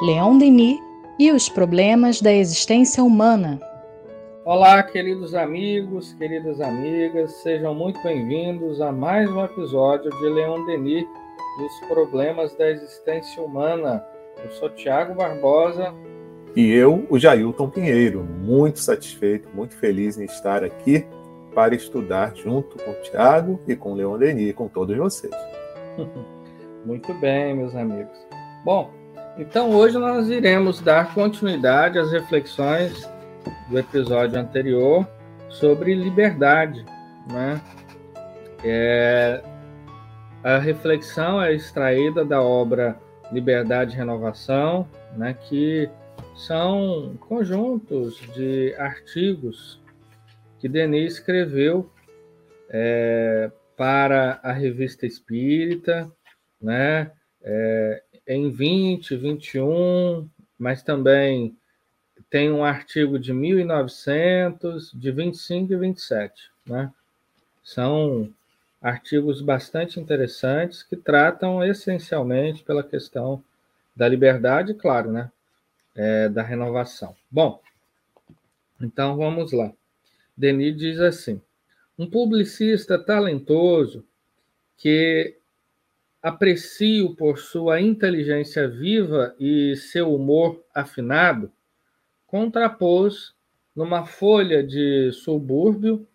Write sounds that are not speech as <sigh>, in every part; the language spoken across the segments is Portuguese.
Leon Denis e os problemas da existência humana. Olá, queridos amigos, queridas amigas, sejam muito bem-vindos a mais um episódio de Leon Denis e os problemas da existência humana. Eu sou Tiago Barbosa. E eu, o Jailton Pinheiro, muito satisfeito, muito feliz em estar aqui para estudar junto com o Tiago e com o Leon Denis, com todos vocês. <laughs> Muito bem, meus amigos. Bom, então hoje nós iremos dar continuidade às reflexões do episódio anterior sobre liberdade, né? É, a reflexão é extraída da obra Liberdade e Renovação, né, que são conjuntos de artigos que Denis escreveu é, para a Revista Espírita, né, é, em 20, 21, mas também tem um artigo de 1900, de 25 e 27, né? São artigos bastante interessantes que tratam essencialmente pela questão da liberdade, claro, né? É, da renovação. Bom, então vamos lá. Denis diz assim: um publicista talentoso que aprecio por sua inteligência viva e seu humor afinado, contrapôs numa folha de subúrbio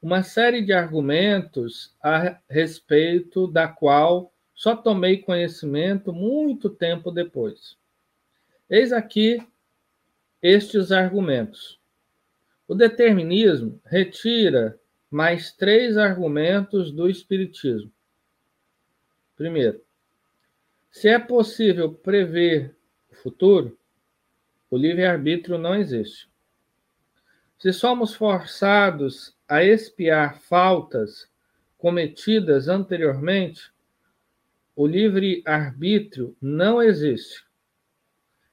uma série de argumentos a respeito da qual só tomei conhecimento muito tempo depois. Eis aqui estes argumentos. O determinismo retira mais três argumentos do Espiritismo. Primeiro, se é possível prever o futuro, o livre-arbítrio não existe. Se somos forçados a expiar faltas cometidas anteriormente, o livre-arbítrio não existe.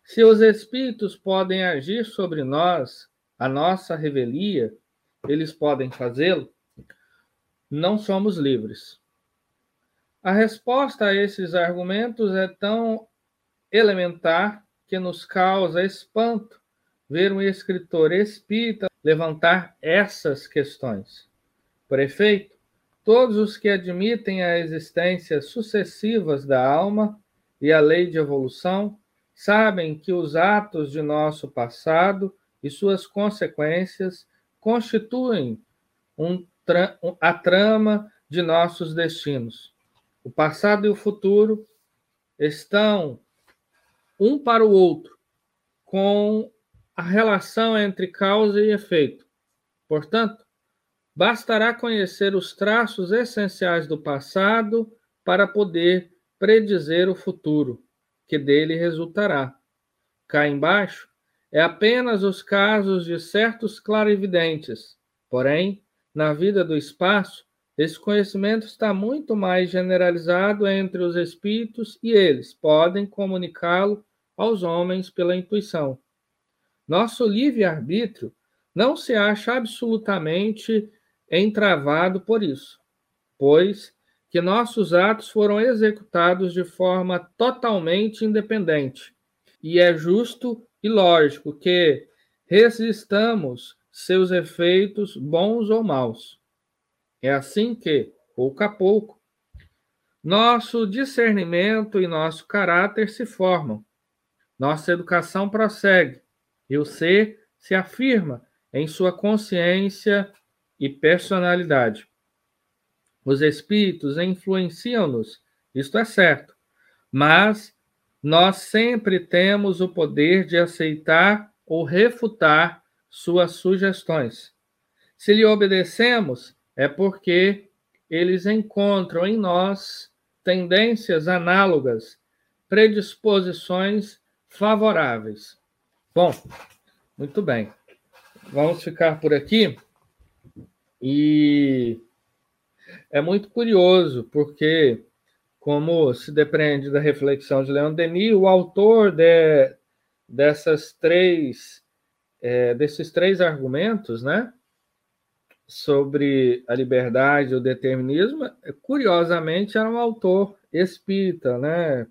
Se os espíritos podem agir sobre nós, a nossa revelia, eles podem fazê-lo, não somos livres. A resposta a esses argumentos é tão elementar que nos causa espanto ver um escritor espírita levantar essas questões. Por efeito, todos os que admitem a existência sucessivas da alma e a lei de evolução sabem que os atos de nosso passado e suas consequências constituem um tra a trama de nossos destinos o passado e o futuro estão um para o outro, com a relação entre causa e efeito. Portanto, bastará conhecer os traços essenciais do passado para poder predizer o futuro, que dele resultará. Cá embaixo é apenas os casos de certos clarividentes, porém, na vida do espaço, esse conhecimento está muito mais generalizado entre os espíritos e eles podem comunicá-lo aos homens pela intuição. Nosso livre-arbítrio não se acha absolutamente entravado por isso, pois que nossos atos foram executados de forma totalmente independente. E é justo e lógico que resistamos seus efeitos bons ou maus. É assim que, pouco a pouco, nosso discernimento e nosso caráter se formam. Nossa educação prossegue e o ser se afirma em sua consciência e personalidade. Os espíritos influenciam-nos, isto é certo, mas nós sempre temos o poder de aceitar ou refutar suas sugestões. Se lhe obedecemos, é porque eles encontram em nós tendências análogas, predisposições favoráveis. Bom, muito bem. Vamos ficar por aqui. E é muito curioso, porque, como se depreende da reflexão de Leon Denis, o autor de, dessas três, é, desses três argumentos, né? Sobre a liberdade o determinismo, curiosamente era um autor espírita, né?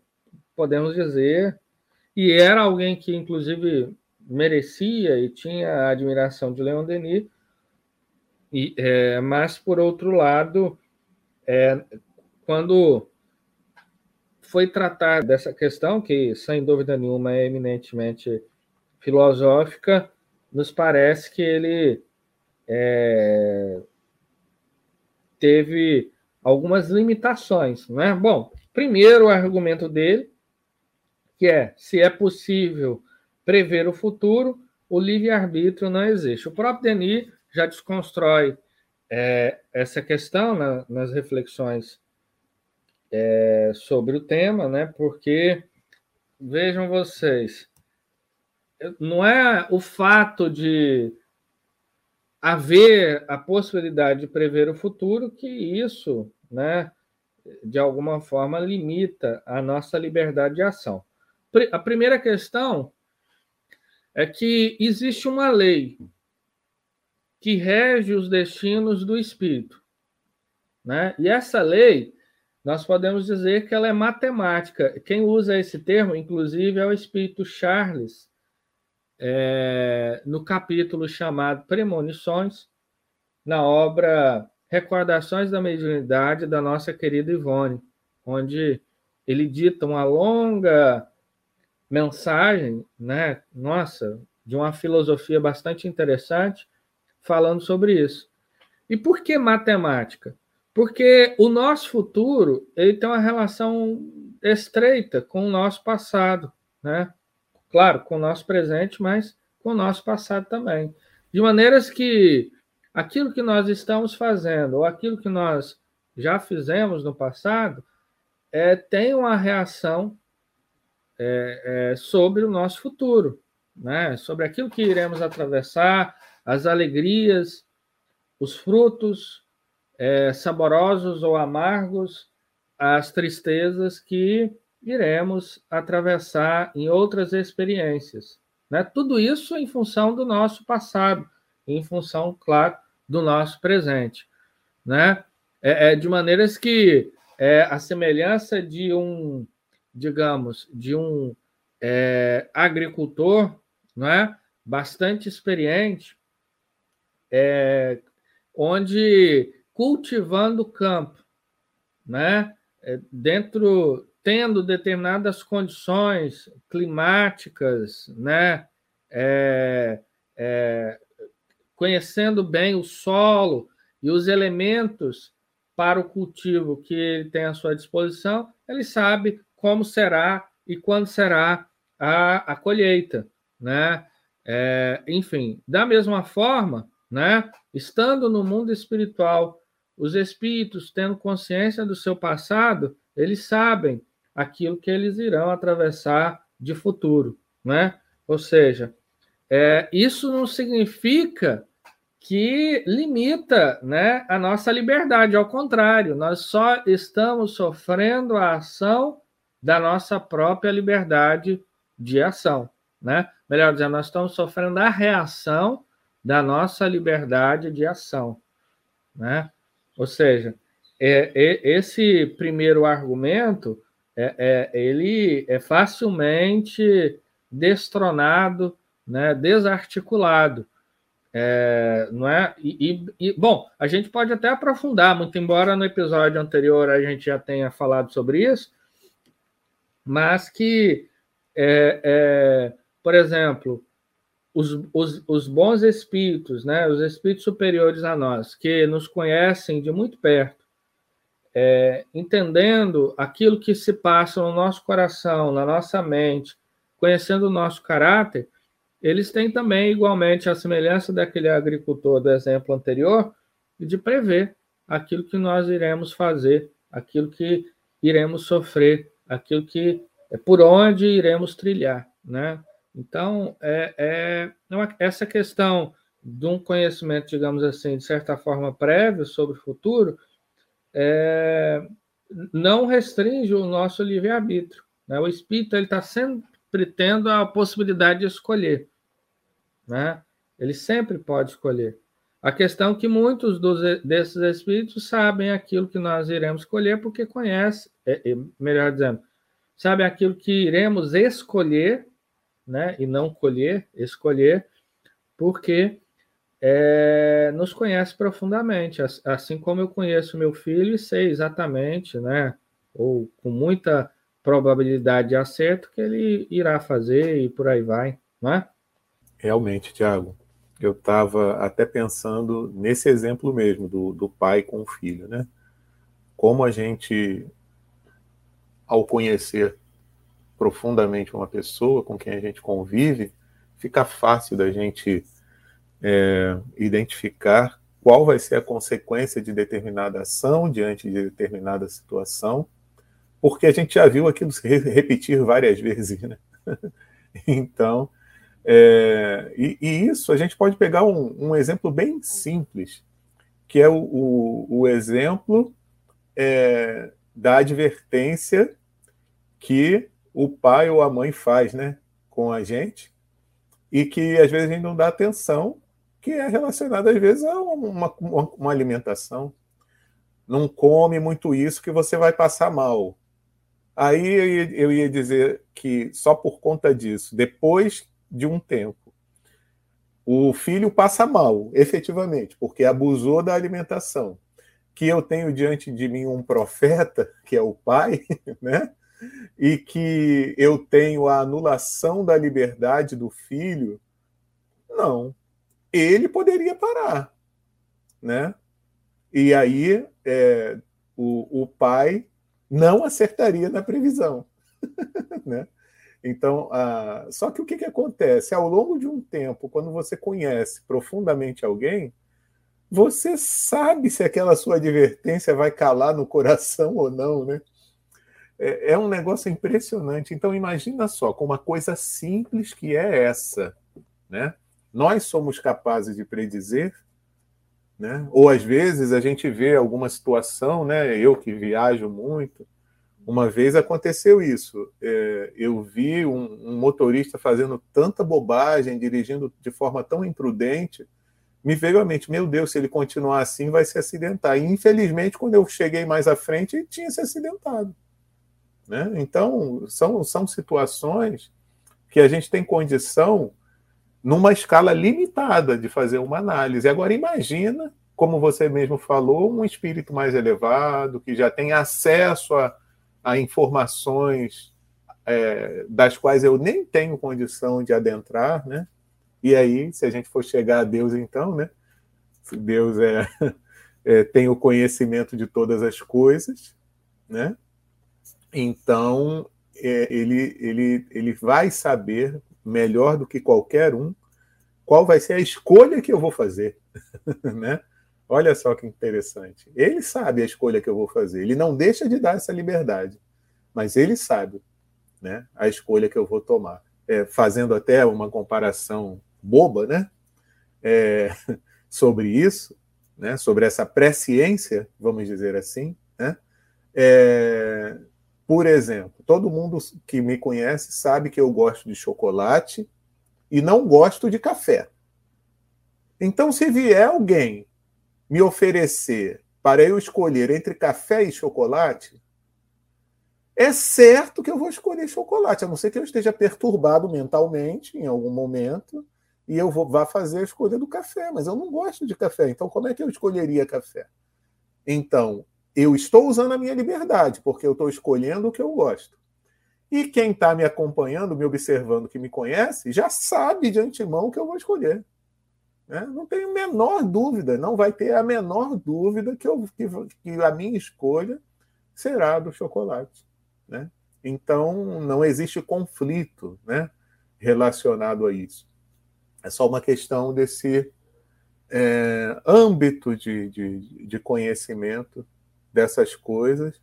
Podemos dizer, e era alguém que, inclusive, merecia e tinha a admiração de Leon Denis, e, é, mas, por outro lado, é, quando foi tratar dessa questão, que sem dúvida nenhuma é eminentemente filosófica, nos parece que ele é, teve algumas limitações. Né? Bom, primeiro o argumento dele, que é se é possível prever o futuro, o livre-arbítrio não existe. O próprio Denis já desconstrói é, essa questão na, nas reflexões é, sobre o tema, né? porque, vejam vocês, não é o fato de haver a possibilidade de prever o futuro que isso, né, de alguma forma, limita a nossa liberdade de ação. A primeira questão é que existe uma lei que rege os destinos do espírito, né? E essa lei, nós podemos dizer que ela é matemática. Quem usa esse termo, inclusive, é o espírito Charles, é, no capítulo chamado Premonições, na obra Recordações da Mediunidade da nossa querida Ivone, onde ele dita uma longa mensagem, né? Nossa, de uma filosofia bastante interessante, falando sobre isso. E por que matemática? Porque o nosso futuro ele tem uma relação estreita com o nosso passado, né? Claro, com o nosso presente, mas com o nosso passado também. De maneiras que aquilo que nós estamos fazendo, ou aquilo que nós já fizemos no passado, é, tem uma reação é, é, sobre o nosso futuro, né? sobre aquilo que iremos atravessar, as alegrias, os frutos é, saborosos ou amargos, as tristezas que iremos atravessar em outras experiências. Né? Tudo isso em função do nosso passado, em função, claro, do nosso presente. Né? É, é de maneiras que é, a semelhança de um, digamos, de um é, agricultor né? bastante experiente, é, onde cultivando o campo, né? É, dentro tendo determinadas condições climáticas, né? É, é, conhecendo bem o solo e os elementos para o cultivo que ele tem à sua disposição, ele sabe como será e quando será a, a colheita, né? É, enfim, da mesma forma, né? Estando no mundo espiritual, os espíritos tendo consciência do seu passado, eles sabem aquilo que eles irão atravessar de futuro, né? Ou seja, é, isso não significa que limita né, a nossa liberdade, ao contrário, nós só estamos sofrendo a ação da nossa própria liberdade de ação. Né? Melhor dizendo, nós estamos sofrendo a reação da nossa liberdade de ação. Né? Ou seja, é, é, esse primeiro argumento é, é, ele é facilmente destronado, né, desarticulado. É, não é? E, e, e, bom, a gente pode até aprofundar, muito embora no episódio anterior a gente já tenha falado sobre isso, mas que, é, é, por exemplo, os, os, os, bons espíritos, né, os espíritos superiores a nós, que nos conhecem de muito perto, é, entendendo aquilo que se passa no nosso coração, na nossa mente, conhecendo o nosso caráter, eles têm também, igualmente, a semelhança daquele agricultor do exemplo anterior, de prever aquilo que nós iremos fazer, aquilo que iremos sofrer, aquilo que é por onde iremos trilhar, né? Então, é, é essa questão de um conhecimento, digamos assim, de certa forma prévio sobre o futuro, é, não restringe o nosso livre-arbítrio. Né? O espírito está sempre tendo a possibilidade de escolher. Né? Ele sempre pode escolher. A questão é que muitos dos, desses espíritos sabem aquilo que nós iremos escolher porque conhecem, é, é, melhor dizendo, sabem aquilo que iremos escolher né? E não colher, escolher, porque é, nos conhece profundamente, assim como eu conheço meu filho e sei exatamente, né? Ou com muita probabilidade de acerto que ele irá fazer e por aí vai, não é? Realmente, Tiago. Eu estava até pensando nesse exemplo mesmo do, do pai com o filho, né? Como a gente, ao conhecer profundamente uma pessoa com quem a gente convive, fica fácil da gente é, identificar qual vai ser a consequência de determinada ação diante de determinada situação, porque a gente já viu aquilo se repetir várias vezes, né? <laughs> então, é, e, e, isso a gente pode pegar um, um exemplo bem simples, que é o, o, o exemplo é, da advertência que o pai ou a mãe faz, né, com a gente, e que às vezes a gente não dá atenção que é relacionado às vezes a uma, uma, uma alimentação. Não come muito isso que você vai passar mal. Aí eu ia, eu ia dizer que só por conta disso, depois de um tempo, o filho passa mal, efetivamente, porque abusou da alimentação. Que eu tenho diante de mim um profeta, <laughs> que é o pai, <laughs> né? E que eu tenho a anulação da liberdade do filho. Não, ele poderia parar, né? E aí é, o, o pai não acertaria na previsão, <laughs> né? Então, ah, só que o que, que acontece? Ao longo de um tempo, quando você conhece profundamente alguém, você sabe se aquela sua advertência vai calar no coração ou não, né? É, é um negócio impressionante. Então, imagina só, com uma coisa simples que é essa, né? Nós somos capazes de predizer, né? ou às vezes a gente vê alguma situação, né? eu que viajo muito, uma vez aconteceu isso. É, eu vi um, um, motorista fazendo tanta bobagem, dirigindo de forma tão imprudente, me veio à mente: meu Deus, se ele continuar assim, vai se acidentar. E infelizmente, quando eu cheguei mais à frente, tinha se acidentado. Né? Então, são, são situações que a gente tem condição numa escala limitada de fazer uma análise. Agora, imagina, como você mesmo falou, um espírito mais elevado, que já tem acesso a, a informações é, das quais eu nem tenho condição de adentrar, né? E aí, se a gente for chegar a Deus, então, né? Se Deus é, <laughs> é tem o conhecimento de todas as coisas, né? Então, é, ele, ele, ele vai saber melhor do que qualquer um qual vai ser a escolha que eu vou fazer, <laughs> né? Olha só que interessante. Ele sabe a escolha que eu vou fazer. Ele não deixa de dar essa liberdade, mas ele sabe, né? A escolha que eu vou tomar. É, fazendo até uma comparação boba, né? É, <laughs> sobre isso, né? Sobre essa presciência, vamos dizer assim, né? É, por exemplo, todo mundo que me conhece sabe que eu gosto de chocolate e não gosto de café. Então, se vier alguém me oferecer para eu escolher entre café e chocolate, é certo que eu vou escolher chocolate, a não ser que eu esteja perturbado mentalmente em algum momento e eu vou, vá fazer a escolha do café, mas eu não gosto de café, então como é que eu escolheria café? Então, eu estou usando a minha liberdade, porque eu estou escolhendo o que eu gosto. E quem está me acompanhando, me observando, que me conhece, já sabe de antemão o que eu vou escolher. Né? Não tenho a menor dúvida, não vai ter a menor dúvida que, eu, que, que a minha escolha será do chocolate. Né? Então, não existe conflito né, relacionado a isso. É só uma questão desse é, âmbito de, de, de conhecimento dessas coisas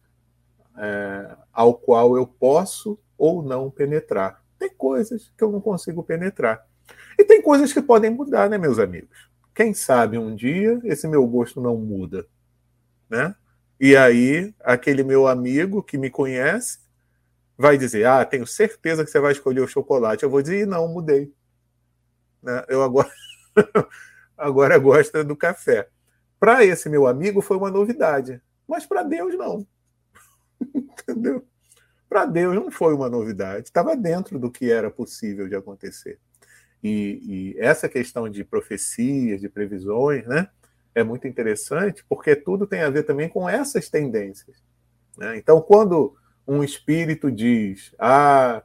é, ao qual eu posso ou não penetrar. Tem coisas que eu não consigo penetrar. E tem coisas que podem mudar, né, meus amigos? Quem sabe um dia esse meu gosto não muda, né? E aí, aquele meu amigo que me conhece vai dizer: Ah, tenho certeza que você vai escolher o chocolate. Eu vou dizer: Não, mudei. Né? Eu agora, <laughs> agora gosto do café. Para esse meu amigo foi uma novidade. Mas para Deus, não. <laughs> Entendeu? para Deus não foi uma novidade, estava dentro do que era possível de acontecer. E, e, essa questão de profecias, de previsões, né, é muito interessante, porque tudo tem a ver também com essas tendências. Né? Então, quando um espírito diz, ah,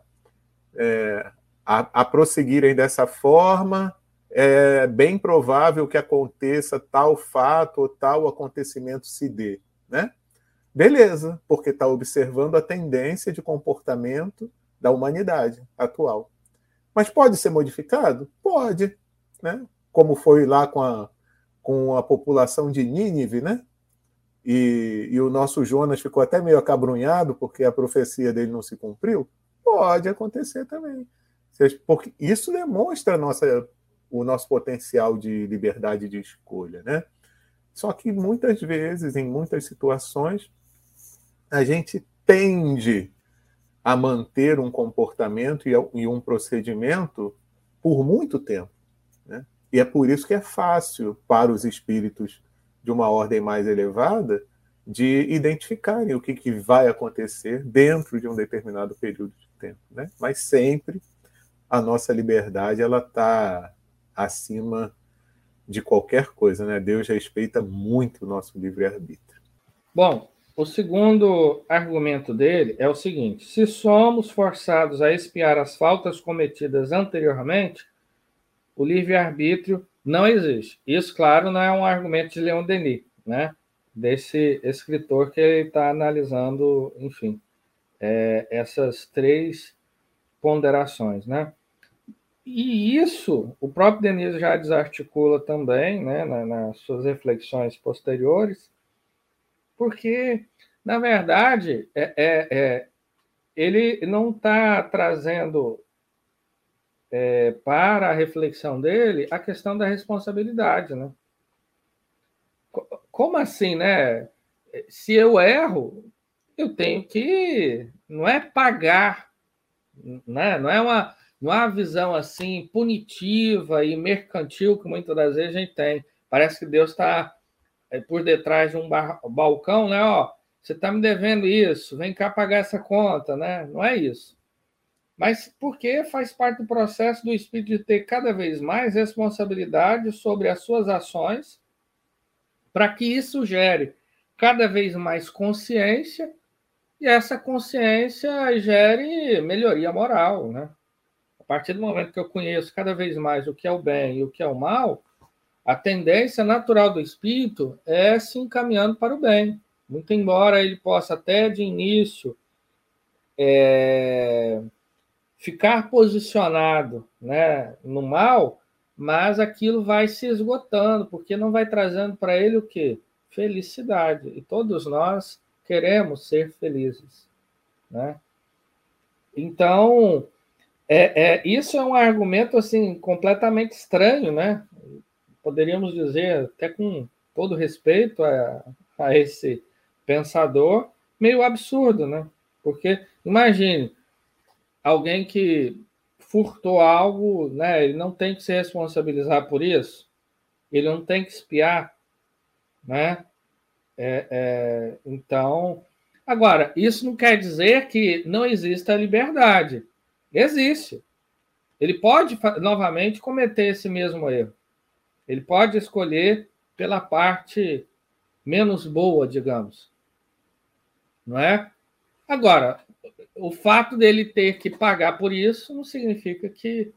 é, a, a prosseguirem dessa forma, é bem provável que aconteça tal fato ou tal acontecimento se dê, né? Beleza, porque está observando a tendência de comportamento da humanidade atual. Mas pode ser modificado? Pode, né? Como foi lá com a, com a população de Nínive, né? E, e o nosso Jonas ficou até meio acabrunhado porque a profecia dele não se cumpriu. Pode acontecer também. Porque isso demonstra nossa, o nosso potencial de liberdade de escolha, né? Só que muitas vezes, em muitas situações, a gente tende a manter um comportamento e um procedimento por muito tempo. Né? E é por isso que é fácil para os espíritos de uma ordem mais elevada de identificarem o que, que vai acontecer dentro de um determinado período de tempo. Né? Mas sempre a nossa liberdade ela está acima de qualquer coisa. Né? Deus respeita muito o nosso livre-arbítrio. Bom, o segundo argumento dele é o seguinte: se somos forçados a expiar as faltas cometidas anteriormente, o livre-arbítrio não existe. Isso, claro, não é um argumento de Leon Denis, né? Desse escritor que ele está analisando, enfim, é, essas três ponderações, né? E isso o próprio Denis já desarticula também, né, nas suas reflexões posteriores, porque, na verdade, é, é, é ele não está trazendo é, para a reflexão dele a questão da responsabilidade. Né? Como assim, né? Se eu erro, eu tenho que. Não é pagar, né? não é uma, não uma visão assim punitiva e mercantil que muitas das vezes a gente tem. Parece que Deus está é, por detrás de um balcão, né? Ó, você está me devendo isso, vem cá pagar essa conta, né? Não é isso. Mas porque faz parte do processo do espírito de ter cada vez mais responsabilidade sobre as suas ações, para que isso gere cada vez mais consciência e essa consciência gere melhoria moral, né? A partir do momento que eu conheço cada vez mais o que é o bem e o que é o mal, a tendência natural do espírito é se encaminhando para o bem. Muito embora ele possa até de início é, ficar posicionado né, no mal, mas aquilo vai se esgotando, porque não vai trazendo para ele o que? Felicidade. E todos nós queremos ser felizes. Né? Então, é, é, isso é um argumento assim completamente estranho, né? poderíamos dizer, até com todo respeito a, a esse pensador, meio absurdo, né? Porque, imagine, alguém que furtou algo, né? Ele não tem que se responsabilizar por isso, ele não tem que espiar, né? É, é, então, agora, isso não quer dizer que não exista liberdade. Existe. Ele pode novamente cometer esse mesmo erro. Ele pode escolher pela parte menos boa, digamos. Não é? Agora, o fato dele ter que pagar por isso não significa que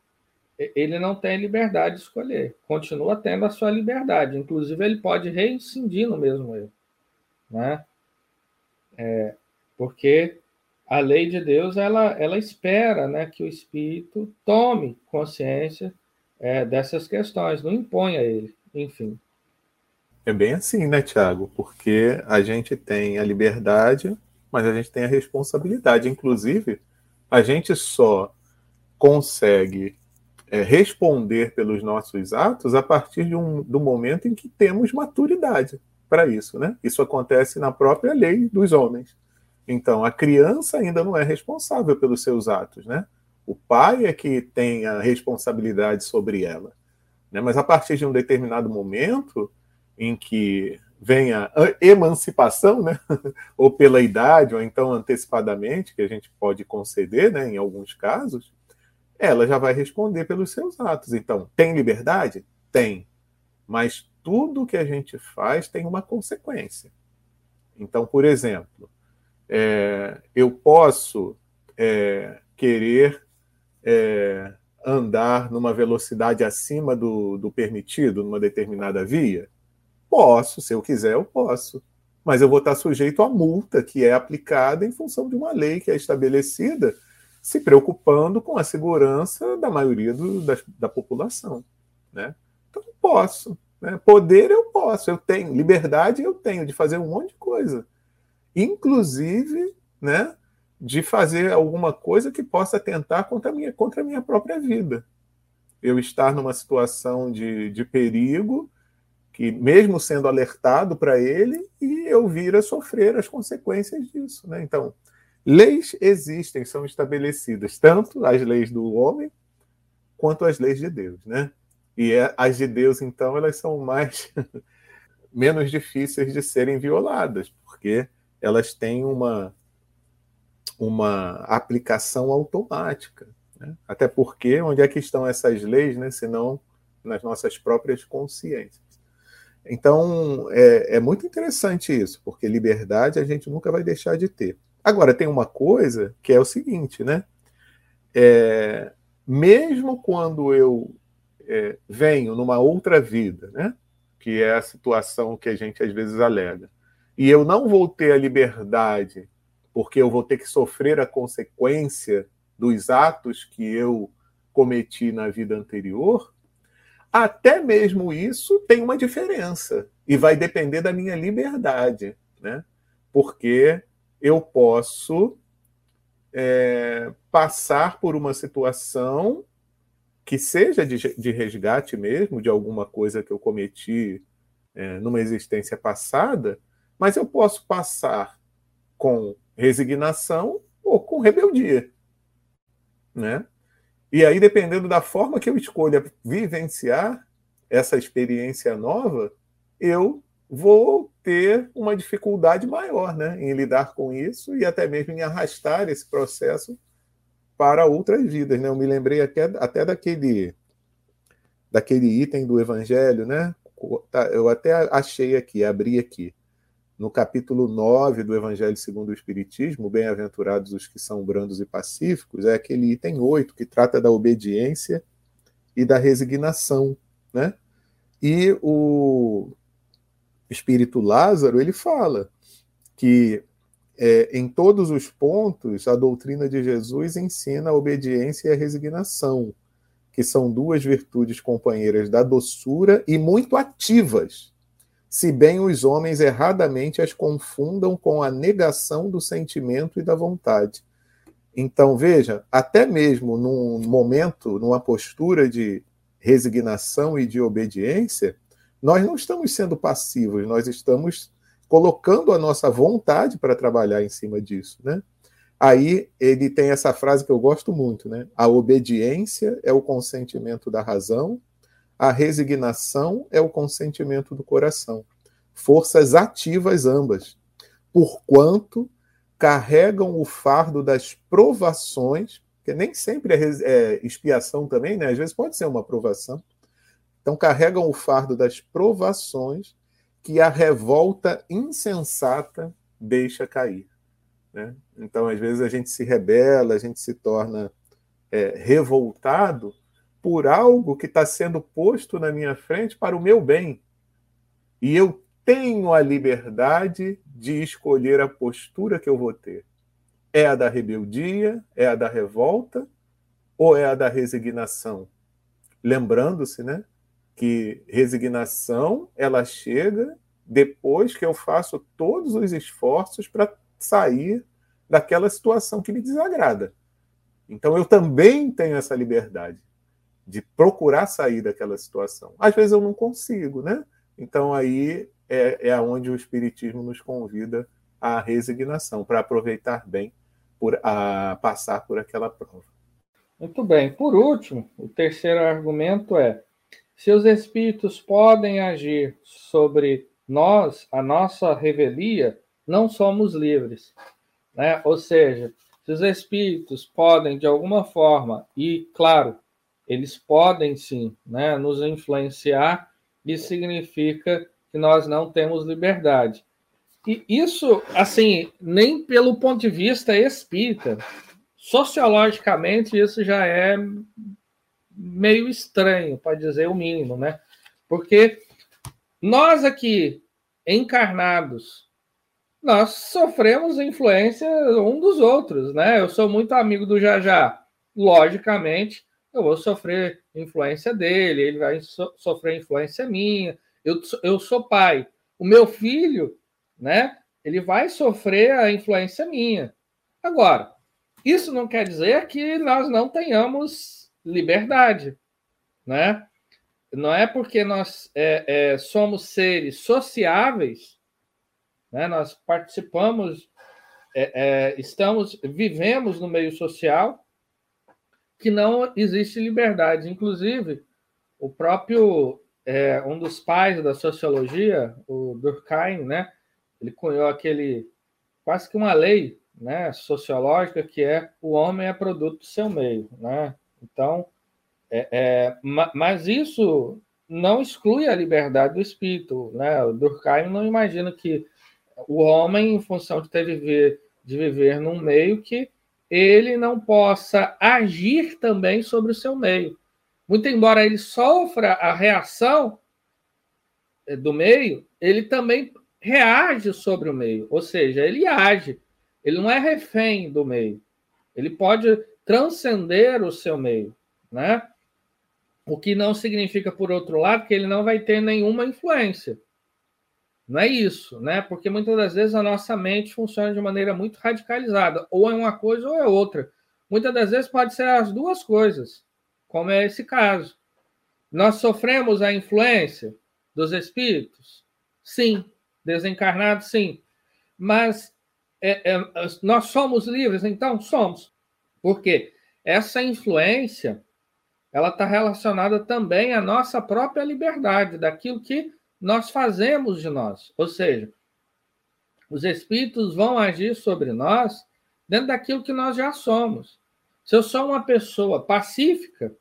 ele não tem liberdade de escolher. Continua tendo a sua liberdade. Inclusive, ele pode reincidir no mesmo erro. Né? É, porque a lei de Deus ela, ela espera né, que o espírito tome consciência é, dessas questões, não impõe a ele, enfim. É bem assim, né, Tiago? Porque a gente tem a liberdade, mas a gente tem a responsabilidade. Inclusive, a gente só consegue é, responder pelos nossos atos a partir de um, do momento em que temos maturidade para isso, né? Isso acontece na própria lei dos homens. Então, a criança ainda não é responsável pelos seus atos, né? O pai é que tem a responsabilidade sobre ela. Né? Mas a partir de um determinado momento em que vem a emancipação, né? <laughs> ou pela idade, ou então antecipadamente, que a gente pode conceder, né, em alguns casos, ela já vai responder pelos seus atos. Então, tem liberdade? Tem. Mas tudo que a gente faz tem uma consequência. Então, por exemplo, é, eu posso é, querer é, andar numa velocidade acima do, do permitido numa determinada via? Posso, se eu quiser, eu posso. Mas eu vou estar sujeito à multa que é aplicada em função de uma lei que é estabelecida, se preocupando com a segurança da maioria do, da, da população. Né? Então, posso. Né? Poder eu posso, eu tenho. Liberdade eu tenho de fazer um monte de coisa. Inclusive, né, de fazer alguma coisa que possa tentar contra a minha, contra a minha própria vida. Eu estar numa situação de, de perigo, que mesmo sendo alertado para ele, e eu vir a sofrer as consequências disso. Né? Então, leis existem, são estabelecidas, tanto as leis do homem quanto as leis de Deus. Né? E é, as de Deus, então, elas são mais <laughs> menos difíceis de serem violadas, porque elas têm uma uma aplicação automática. Né? Até porque, onde é que estão essas leis, né? senão nas nossas próprias consciências? Então, é, é muito interessante isso, porque liberdade a gente nunca vai deixar de ter. Agora, tem uma coisa que é o seguinte, né? É, mesmo quando eu é, venho numa outra vida, né? Que é a situação que a gente às vezes alega, e eu não vou ter a liberdade porque eu vou ter que sofrer a consequência dos atos que eu cometi na vida anterior, até mesmo isso tem uma diferença e vai depender da minha liberdade, né? Porque eu posso é, passar por uma situação que seja de, de, resgate mesmo de alguma coisa que eu cometi é, numa existência passada, mas eu posso passar com resignação ou com rebeldia, né? E aí, dependendo da forma que eu escolha vivenciar essa experiência nova, eu vou ter uma dificuldade maior né, em lidar com isso e até mesmo em arrastar esse processo para outras vidas. Né? Eu me lembrei até, até daquele, daquele item do Evangelho, né? Eu até achei aqui, abri aqui no capítulo 9 do Evangelho segundo o Espiritismo, Bem-aventurados os que são brandos e pacíficos, é aquele item 8 que trata da obediência e da resignação, né? E o espírito Lázaro, ele fala que é, em todos os pontos a doutrina de Jesus ensina a obediência e a resignação, que são duas virtudes companheiras da doçura e muito ativas se bem os homens erradamente as confundam com a negação do sentimento e da vontade. Então, veja, até mesmo num momento, numa postura de resignação e de obediência, nós não estamos sendo passivos, nós estamos colocando a nossa vontade para trabalhar em cima disso, né? Aí ele tem essa frase que eu gosto muito, né? A obediência é o consentimento da razão a resignação é o consentimento do coração. Forças ativas ambas, porquanto carregam o fardo das provações, que nem sempre é, é expiação também, né? às vezes pode ser uma provação. Então, carregam o fardo das provações que a revolta insensata deixa cair. Né? Então, às vezes, a gente se rebela, a gente se torna é, revoltado por algo que está sendo posto na minha frente para o meu bem. E eu tenho a liberdade de escolher a postura que eu vou ter. É a da rebeldia? É a da revolta? Ou é a da resignação? Lembrando-se, né, que resignação ela chega depois que eu faço todos os esforços para sair daquela situação que me desagrada. Então eu também tenho essa liberdade de procurar sair daquela situação. Às vezes eu não consigo, né? Então aí é, é onde o Espiritismo nos convida à resignação, para aproveitar bem por a passar por aquela prova. Muito bem. Por último, o terceiro argumento é: se os espíritos podem agir sobre nós, a nossa revelia, não somos livres. Né? Ou seja, se os espíritos podem, de alguma forma, e claro, eles podem sim né, nos influenciar, isso significa que nós não temos liberdade. E isso, assim, nem pelo ponto de vista espírita, sociologicamente, isso já é meio estranho, para dizer o mínimo, né? Porque nós aqui, encarnados, nós sofremos influência um dos outros, né? Eu sou muito amigo do Jajá. Logicamente, eu vou sofrer influência dele, ele vai so sofrer influência minha. Eu, eu sou pai. O meu filho, né? Ele vai sofrer a influência minha. Agora, isso não quer dizer que nós não tenhamos liberdade, né? Não é porque nós é, é, somos seres sociáveis, né? Nós participamos, é, é estamos, vivemos no meio social, que não existe liberdade. Inclusive, o próprio é, um dos pais da sociologia, o Durkheim, né? Ele cunhou aquele quase que uma lei, né, sociológica que é o homem é produto do seu meio, né? Então, é, é, mas isso não exclui a liberdade do espírito, né? O Durkheim não imagina que o homem, em função de ter viver, de viver num meio que ele não possa agir também sobre o seu meio. Muito embora ele sofra a reação é, do meio, ele também reage sobre o meio, ou seja, ele age. Ele não é refém do meio. Ele pode transcender o seu meio, né? O que não significa, por outro lado, que ele não vai ter nenhuma influência. Não é isso, né? Porque muitas das vezes a nossa mente funciona de maneira muito radicalizada, ou é uma coisa ou é outra. Muitas das vezes pode ser as duas coisas, como é esse caso. Nós sofremos a influência dos espíritos? Sim. Desencarnados, sim. Mas é, é, nós somos livres? Então, somos. Por quê? Essa influência ela está relacionada também à nossa própria liberdade, daquilo que nós fazemos de nós. Ou seja, os espíritos vão agir sobre nós dentro daquilo que nós já somos. Se eu sou uma pessoa pacífica,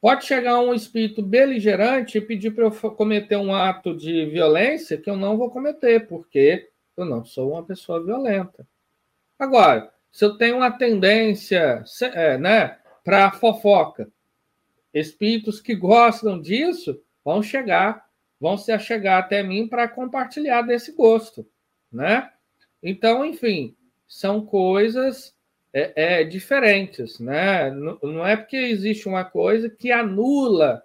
pode chegar um espírito beligerante e pedir para eu cometer um ato de violência que eu não vou cometer, porque eu não sou uma pessoa violenta. Agora, se eu tenho uma tendência é, né, para fofoca, espíritos que gostam disso vão chegar vão se achegar até mim para compartilhar desse gosto, né? Então, enfim, são coisas é, é, diferentes, né? Não, não, é porque existe uma coisa que anula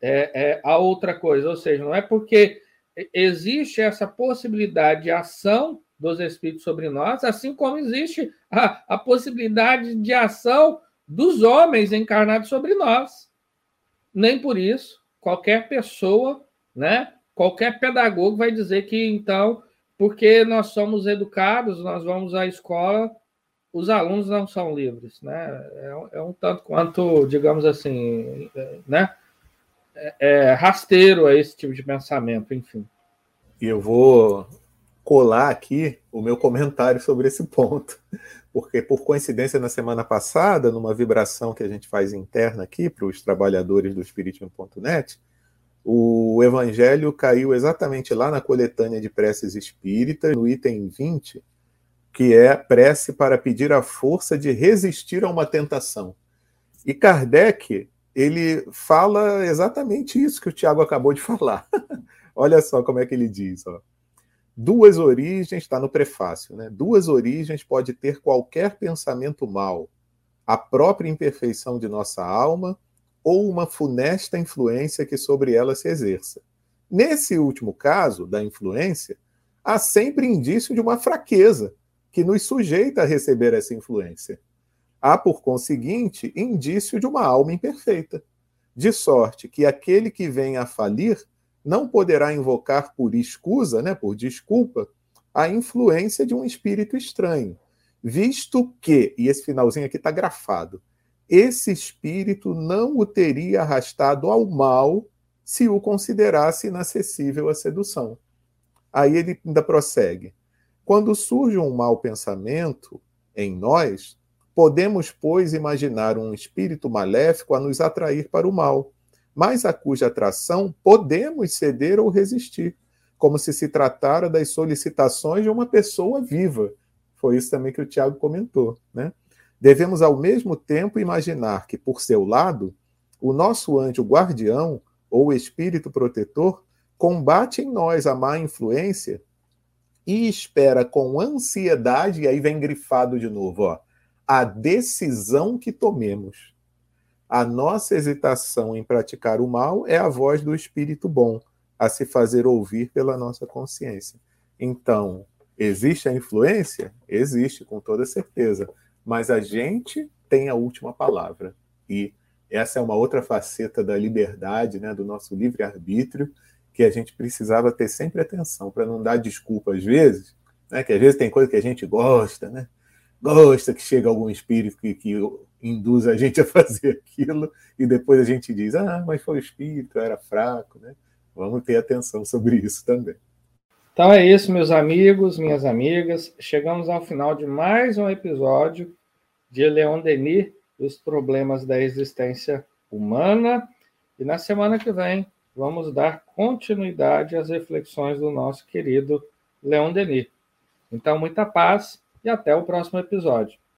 é, é, a outra coisa, ou seja, não é porque existe essa possibilidade de ação dos espíritos sobre nós, assim como existe a, a possibilidade de ação dos homens encarnados sobre nós. Nem por isso qualquer pessoa né? Qualquer pedagogo vai dizer que, então, porque nós somos educados, nós vamos à escola, os alunos não são livres, né? É, é um tanto quanto, digamos assim, né? É, é rasteiro a esse tipo de pensamento, enfim. E eu vou colar aqui o meu comentário sobre esse ponto, porque por coincidência na semana passada, numa vibração que a gente faz interna aqui para os trabalhadores do Espiritismo.net, o evangelho caiu exatamente lá na coletânea de preces espíritas, no item 20, que é prece para pedir a força de resistir a uma tentação. E Kardec, ele fala exatamente isso que o Tiago acabou de <laughs> falar. Olha só como é que ele diz. Ó. Duas origens, está no prefácio, né? Duas origens pode ter qualquer pensamento mal: a própria imperfeição de nossa alma ou uma funesta influência que sobre ela se exerça. Nesse último caso, da influência, há sempre indício de uma fraqueza que nos sujeita a receber essa influência. Há, por conseguinte, indício de uma alma imperfeita, de sorte que aquele que vem a falir não poderá invocar por escusa, né, por desculpa, a influência de um espírito estranho, visto que, e esse finalzinho aqui está grafado, esse espírito não o teria arrastado ao mal se o considerasse inacessível à sedução. Aí ele ainda prossegue. Quando surge um mau pensamento em nós, podemos, pois, imaginar um espírito maléfico a nos atrair para o mal, mas a cuja atração podemos ceder ou resistir, como se se tratara das solicitações de uma pessoa viva. Foi isso também que o Tiago comentou. Né? Devemos, ao mesmo tempo, imaginar que, por seu lado, o nosso anjo guardião, ou espírito protetor, combate em nós a má influência e espera com ansiedade, e aí vem grifado de novo, ó, a decisão que tomemos. A nossa hesitação em praticar o mal é a voz do espírito bom, a se fazer ouvir pela nossa consciência. Então, existe a influência? Existe, com toda certeza. Mas a gente tem a última palavra. E essa é uma outra faceta da liberdade, né, do nosso livre-arbítrio, que a gente precisava ter sempre atenção para não dar desculpa às vezes, né? que às vezes tem coisa que a gente gosta, né? gosta que chega algum espírito que, que induz a gente a <laughs> fazer aquilo e depois a gente diz, ah, mas foi o espírito, era fraco, né? Vamos ter atenção sobre isso também. Então é isso, meus amigos, minhas amigas. Chegamos ao final de mais um episódio de Leon Denis, os problemas da existência humana. E na semana que vem vamos dar continuidade às reflexões do nosso querido Leon Denis. Então, muita paz e até o próximo episódio.